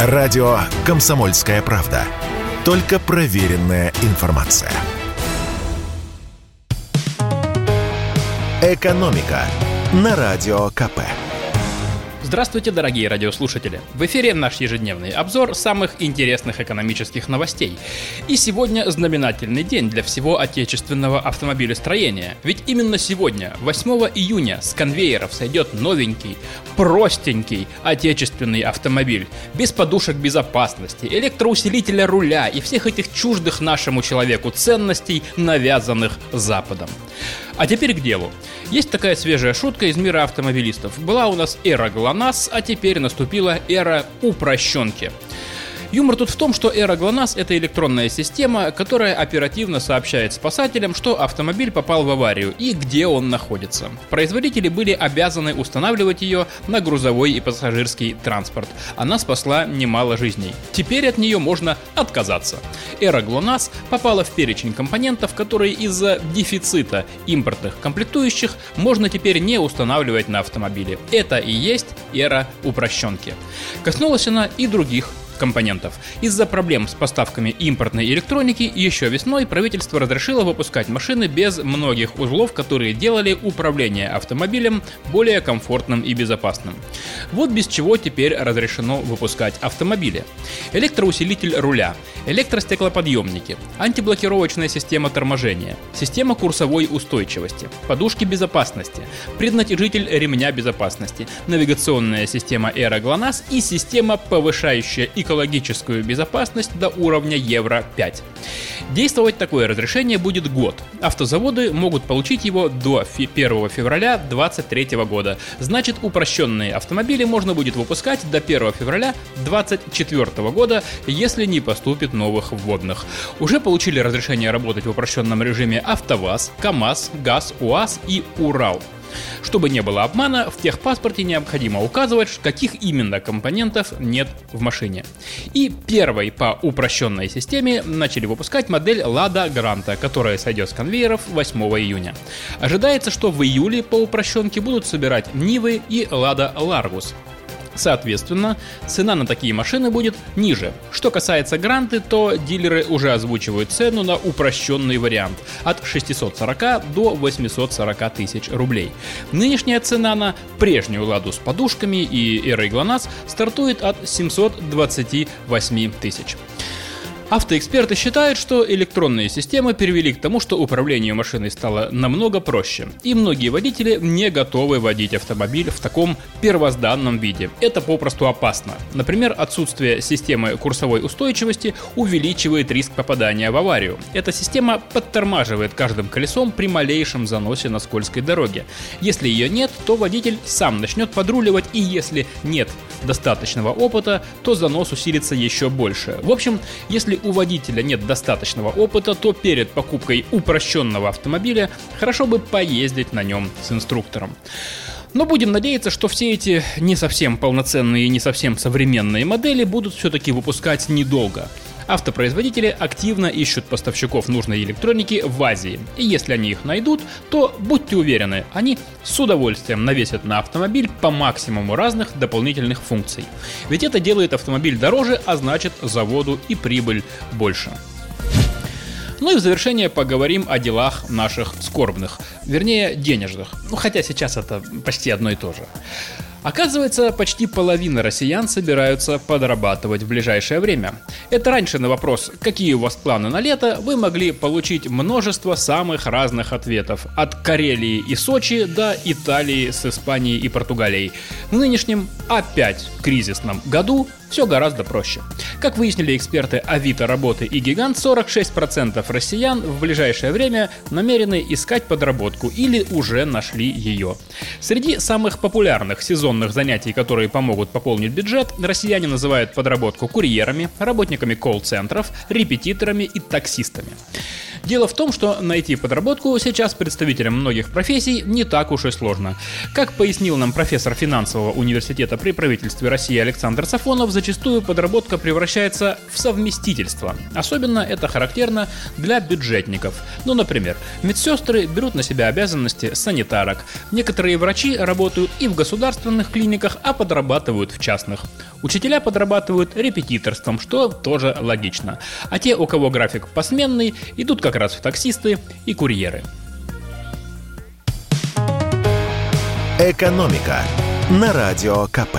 Радио «Комсомольская правда». Только проверенная информация. «Экономика» на Радио КП. Здравствуйте, дорогие радиослушатели! В эфире наш ежедневный обзор самых интересных экономических новостей. И сегодня знаменательный день для всего отечественного автомобилестроения. Ведь именно сегодня, 8 июня, с конвейеров сойдет новенький, простенький отечественный автомобиль. Без подушек безопасности, электроусилителя руля и всех этих чуждых нашему человеку ценностей, навязанных Западом. А теперь к делу. Есть такая свежая шутка из мира автомобилистов. Была у нас эра ГЛОНАСС, а теперь наступила эра упрощенки. Юмор тут в том, что эра ГЛОНАСС – это электронная система, которая оперативно сообщает спасателям, что автомобиль попал в аварию и где он находится. Производители были обязаны устанавливать ее на грузовой и пассажирский транспорт. Она спасла немало жизней. Теперь от нее можно отказаться. Эра ГЛОНАСС попала в перечень компонентов, которые из-за дефицита импортных комплектующих можно теперь не устанавливать на автомобиле. Это и есть эра упрощенки. Коснулась она и других компонентов. Из-за проблем с поставками импортной электроники еще весной правительство разрешило выпускать машины без многих узлов, которые делали управление автомобилем более комфортным и безопасным. Вот без чего теперь разрешено выпускать автомобили. Электроусилитель руля, электростеклоподъемники, антиблокировочная система торможения, система курсовой устойчивости, подушки безопасности, преднатяжитель ремня безопасности, навигационная система Эра GLONASS и система, повышающая и экологическую безопасность до уровня Евро-5. Действовать такое разрешение будет год. Автозаводы могут получить его до 1 февраля 2023 года. Значит, упрощенные автомобили можно будет выпускать до 1 февраля 2024 года, если не поступит новых вводных. Уже получили разрешение работать в упрощенном режиме АвтоВАЗ, КАМАЗ, ГАЗ, УАЗ и Урал. Чтобы не было обмана, в техпаспорте необходимо указывать, каких именно компонентов нет в машине. И первой по упрощенной системе начали выпускать модель Lada Granta, которая сойдет с конвейеров 8 июня. Ожидается, что в июле по упрощенке будут собирать Нивы и Lada Largus. Соответственно, цена на такие машины будет ниже. Что касается гранты, то дилеры уже озвучивают цену на упрощенный вариант от 640 до 840 тысяч рублей. Нынешняя цена на прежнюю ладу с подушками и эрой ГЛОНАСС стартует от 728 тысяч. Автоэксперты считают, что электронные системы привели к тому, что управление машиной стало намного проще, и многие водители не готовы водить автомобиль в таком первозданном виде. Это попросту опасно. Например, отсутствие системы курсовой устойчивости увеличивает риск попадания в аварию. Эта система подтормаживает каждым колесом при малейшем заносе на скользкой дороге. Если ее нет, то водитель сам начнет подруливать, и если нет достаточного опыта, то занос усилится еще больше. В общем, у водителя нет достаточного опыта, то перед покупкой упрощенного автомобиля хорошо бы поездить на нем с инструктором. Но будем надеяться, что все эти не совсем полноценные и не совсем современные модели будут все-таки выпускать недолго. Автопроизводители активно ищут поставщиков нужной электроники в Азии. И если они их найдут, то будьте уверены, они с удовольствием навесят на автомобиль по максимуму разных дополнительных функций. Ведь это делает автомобиль дороже, а значит заводу и прибыль больше. Ну и в завершение поговорим о делах наших скорбных, вернее денежных. Ну хотя сейчас это почти одно и то же. Оказывается, почти половина россиян собираются подрабатывать в ближайшее время. Это раньше на вопрос «Какие у вас планы на лето?» вы могли получить множество самых разных ответов. От Карелии и Сочи до Италии с Испанией и Португалией. В нынешнем опять кризисном году все гораздо проще. Как выяснили эксперты Авито работы и Гигант, 46% россиян в ближайшее время намерены искать подработку или уже нашли ее. Среди самых популярных сезонных занятий, которые помогут пополнить бюджет, россияне называют подработку курьерами, работниками колл-центров, репетиторами и таксистами. Дело в том, что найти подработку сейчас представителям многих профессий не так уж и сложно. Как пояснил нам профессор финансового университета при правительстве России Александр Сафонов, зачастую подработка превращается в совместительство. Особенно это характерно для бюджетников. Ну, например, медсестры берут на себя обязанности санитарок. Некоторые врачи работают и в государственных клиниках, а подрабатывают в частных. Учителя подрабатывают репетиторством, что тоже логично. А те, у кого график посменный, идут как раз таксисты и курьеры. «Экономика» на Радио КП.